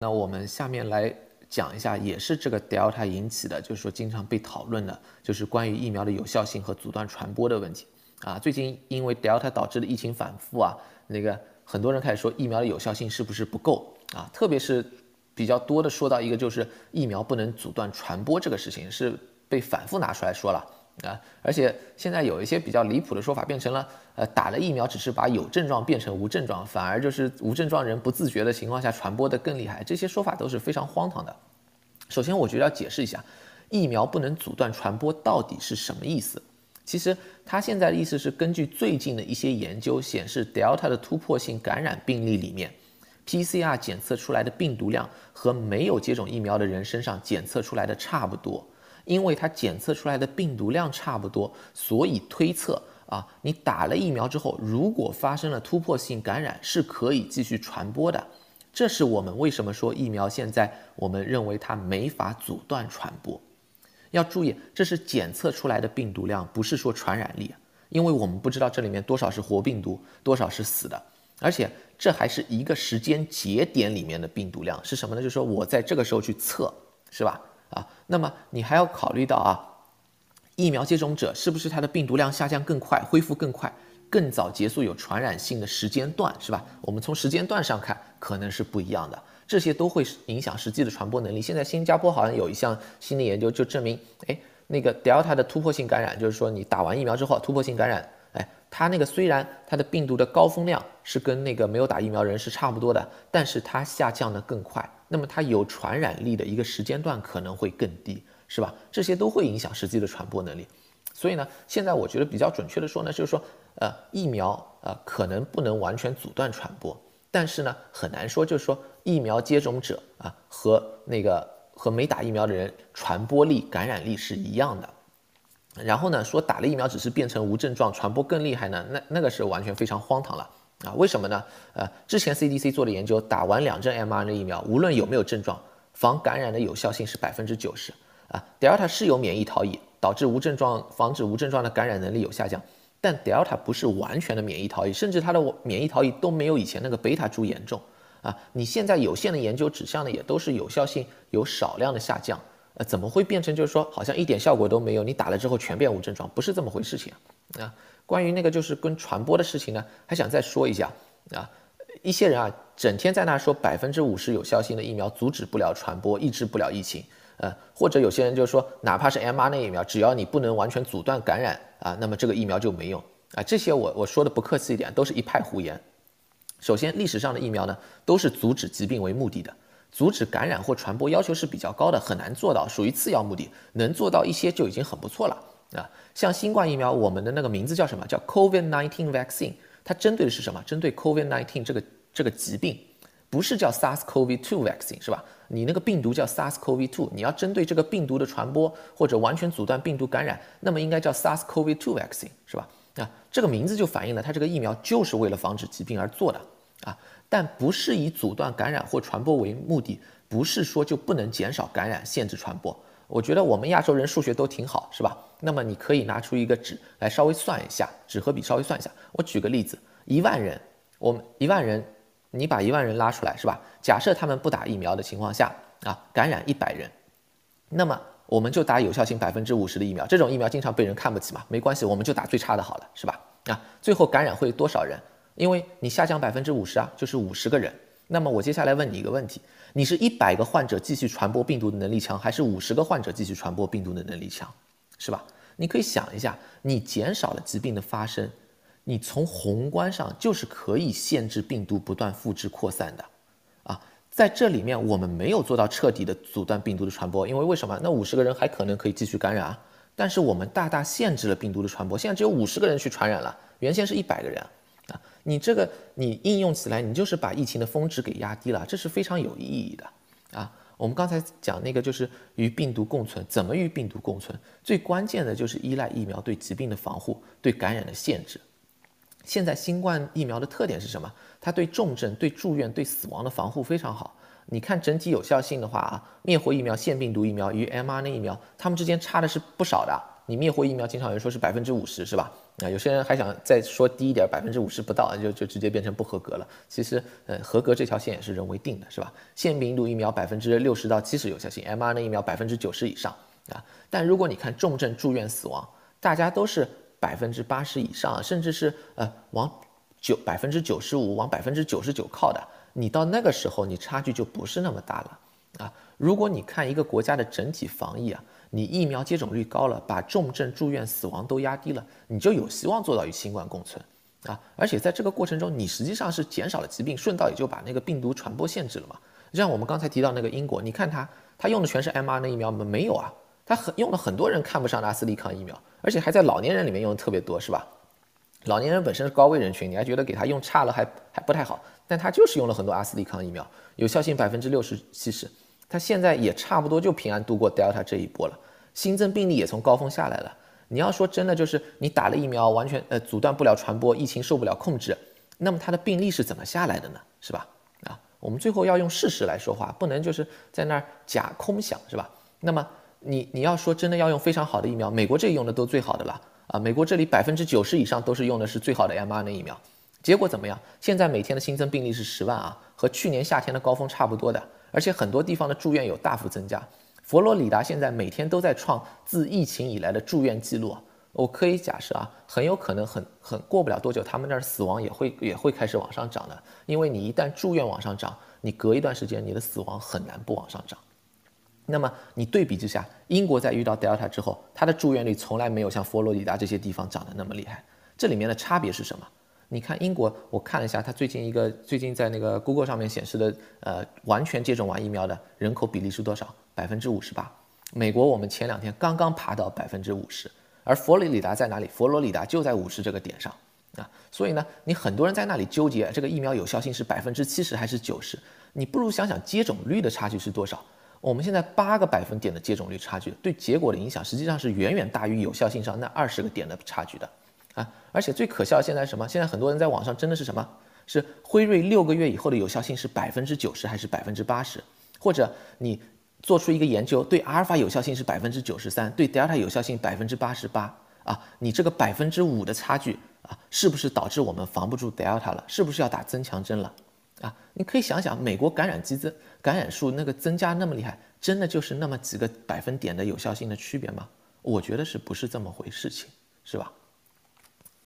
那我们下面来讲一下，也是这个 Delta 引起的，就是说经常被讨论的，就是关于疫苗的有效性和阻断传播的问题啊。最近因为 Delta 导致的疫情反复啊，那个很多人开始说疫苗的有效性是不是不够啊？特别是比较多的说到一个就是疫苗不能阻断传播这个事情，是被反复拿出来说了。啊，而且现在有一些比较离谱的说法，变成了，呃，打了疫苗只是把有症状变成无症状，反而就是无症状人不自觉的情况下传播的更厉害，这些说法都是非常荒唐的。首先，我觉得要解释一下，疫苗不能阻断传播到底是什么意思。其实他现在的意思是，根据最近的一些研究显示，Delta 的突破性感染病例里面，PCR 检测出来的病毒量和没有接种疫苗的人身上检测出来的差不多。因为它检测出来的病毒量差不多，所以推测啊，你打了疫苗之后，如果发生了突破性感染，是可以继续传播的。这是我们为什么说疫苗现在我们认为它没法阻断传播。要注意，这是检测出来的病毒量，不是说传染力，因为我们不知道这里面多少是活病毒，多少是死的，而且这还是一个时间节点里面的病毒量是什么呢？就是说我在这个时候去测，是吧？啊，那么你还要考虑到啊，疫苗接种者是不是他的病毒量下降更快，恢复更快，更早结束有传染性的时间段，是吧？我们从时间段上看，可能是不一样的，这些都会影响实际的传播能力。现在新加坡好像有一项新的研究，就证明，哎，那个 Delta 的突破性感染，就是说你打完疫苗之后突破性感染，哎，它那个虽然它的病毒的高峰量是跟那个没有打疫苗人是差不多的，但是它下降的更快。那么它有传染力的一个时间段可能会更低，是吧？这些都会影响实际的传播能力。所以呢，现在我觉得比较准确的说呢，就是说，呃，疫苗呃可能不能完全阻断传播，但是呢，很难说就是说疫苗接种者啊和那个和没打疫苗的人传播力、感染力是一样的。然后呢，说打了疫苗只是变成无症状，传播更厉害呢？那那个是完全非常荒唐了。啊，为什么呢？呃，之前 CDC 做的研究，打完两针 mRNA 疫苗，无论有没有症状，防感染的有效性是百分之九十。啊，Delta 是有免疫逃逸，导致无症状，防止无症状的感染能力有下降，但 Delta 不是完全的免疫逃逸，甚至它的免疫逃逸都没有以前那个贝塔株严重。啊，你现在有限的研究指向呢，也都是有效性有少量的下降。呃，怎么会变成就是说好像一点效果都没有？你打了之后全变无症状，不是这么回事情啊。关于那个就是跟传播的事情呢，还想再说一下啊。一些人啊，整天在那说百分之五十有效性的疫苗阻止不了传播，抑制不了疫情。呃，或者有些人就是说，哪怕是 mRNA 疫苗，只要你不能完全阻断感染啊，那么这个疫苗就没用啊。这些我我说的不客气一点，都是一派胡言。首先，历史上的疫苗呢，都是阻止疾病为目的的。阻止感染或传播要求是比较高的，很难做到，属于次要目的。能做到一些就已经很不错了啊！像新冠疫苗，我们的那个名字叫什么？叫 COVID-19 vaccine，它针对的是什么？针对 COVID-19 这个这个疾病，不是叫 SARS-CoV-2 vaccine 是吧？你那个病毒叫 SARS-CoV-2，你要针对这个病毒的传播或者完全阻断病毒感染，那么应该叫 SARS-CoV-2 vaccine 是吧？啊，这个名字就反映了它这个疫苗就是为了防止疾病而做的啊。但不是以阻断感染或传播为目的，不是说就不能减少感染、限制传播。我觉得我们亚洲人数学都挺好，是吧？那么你可以拿出一个纸来稍微算一下，纸和笔稍微算一下。我举个例子，一万人，我们一万人，你把一万人拉出来，是吧？假设他们不打疫苗的情况下啊，感染一百人，那么我们就打有效性百分之五十的疫苗。这种疫苗经常被人看不起嘛，没关系，我们就打最差的好了，是吧？啊，最后感染会多少人？因为你下降百分之五十啊，就是五十个人。那么我接下来问你一个问题：你是一百个患者继续传播病毒的能力强，还是五十个患者继续传播病毒的能力强？是吧？你可以想一下，你减少了疾病的发生，你从宏观上就是可以限制病毒不断复制扩散的。啊，在这里面我们没有做到彻底的阻断病毒的传播，因为为什么？那五十个人还可能可以继续感染啊，但是我们大大限制了病毒的传播，现在只有五十个人去传染了，原先是一百个人。你这个你应用起来，你就是把疫情的峰值给压低了，这是非常有意义的啊。我们刚才讲那个就是与病毒共存，怎么与病毒共存？最关键的就是依赖疫苗对疾病的防护，对感染的限制。现在新冠疫苗的特点是什么？它对重症、对住院、对死亡的防护非常好。你看整体有效性的话啊，灭活疫苗、腺病毒疫苗与 mRNA 疫苗，它们之间差的是不少的。你灭活疫苗经常有人说是百分之五十，是吧？啊，有些人还想再说低一点，百分之五十不到，就就直接变成不合格了。其实，呃，合格这条线也是人为定的，是吧？腺病毒疫苗百分之六十到七十有效性，mRNA 疫苗百分之九十以上啊。但如果你看重症住院死亡，大家都是百分之八十以上，甚至是呃往九百分之九十五往百分之九十九靠的，你到那个时候，你差距就不是那么大了。如果你看一个国家的整体防疫啊。你疫苗接种率高了，把重症住院死亡都压低了，你就有希望做到与新冠共存啊！而且在这个过程中，你实际上是减少了疾病，顺道也就把那个病毒传播限制了嘛。就像我们刚才提到那个英国，你看他他用的全是 mRNA 疫苗吗？没有啊，他很用了很多人看不上的阿斯利康疫苗，而且还在老年人里面用的特别多，是吧？老年人本身是高危人群，你还觉得给他用差了还还不太好，但他就是用了很多阿斯利康疫苗，有效性百分之六十七十。它现在也差不多就平安度过 Delta 这一波了，新增病例也从高峰下来了。你要说真的，就是你打了疫苗，完全呃阻断不了传播，疫情受不了控制，那么它的病例是怎么下来的呢？是吧？啊，我们最后要用事实来说话，不能就是在那儿假空想，是吧？那么你你要说真的要用非常好的疫苗，美国这里用的都最好的了啊，美国这里百分之九十以上都是用的是最好的 mRNA 疫苗，结果怎么样？现在每天的新增病例是十万啊，和去年夏天的高峰差不多的。而且很多地方的住院有大幅增加，佛罗里达现在每天都在创自疫情以来的住院记录。我可以假设啊，很有可能很很过不了多久，他们那儿死亡也会也会开始往上涨的。因为你一旦住院往上涨，你隔一段时间你的死亡很难不往上涨。那么你对比之下，英国在遇到 Delta 之后，它的住院率从来没有像佛罗里达这些地方涨得那么厉害。这里面的差别是什么？你看英国，我看了一下，它最近一个最近在那个 Google 上面显示的，呃，完全接种完疫苗的人口比例是多少？百分之五十八。美国我们前两天刚刚爬到百分之五十，而佛罗里达在哪里？佛罗里达就在五十这个点上啊。所以呢，你很多人在那里纠结这个疫苗有效性是百分之七十还是九十，你不如想想接种率的差距是多少。我们现在八个百分点的接种率差距，对结果的影响实际上是远远大于有效性上那二十个点的差距的。啊！而且最可笑现在什么？现在很多人在网上真的是什么？是辉瑞六个月以后的有效性是百分之九十还是百分之八十？或者你做出一个研究，对阿尔法有效性是百分之九十三，对德尔塔有效性百分之八十八啊？你这个百分之五的差距啊，是不是导致我们防不住德尔塔了？是不是要打增强针了？啊？你可以想想，美国感染激增、感染数那个增加那么厉害，真的就是那么几个百分点的有效性的区别吗？我觉得是不是这么回事情，是吧？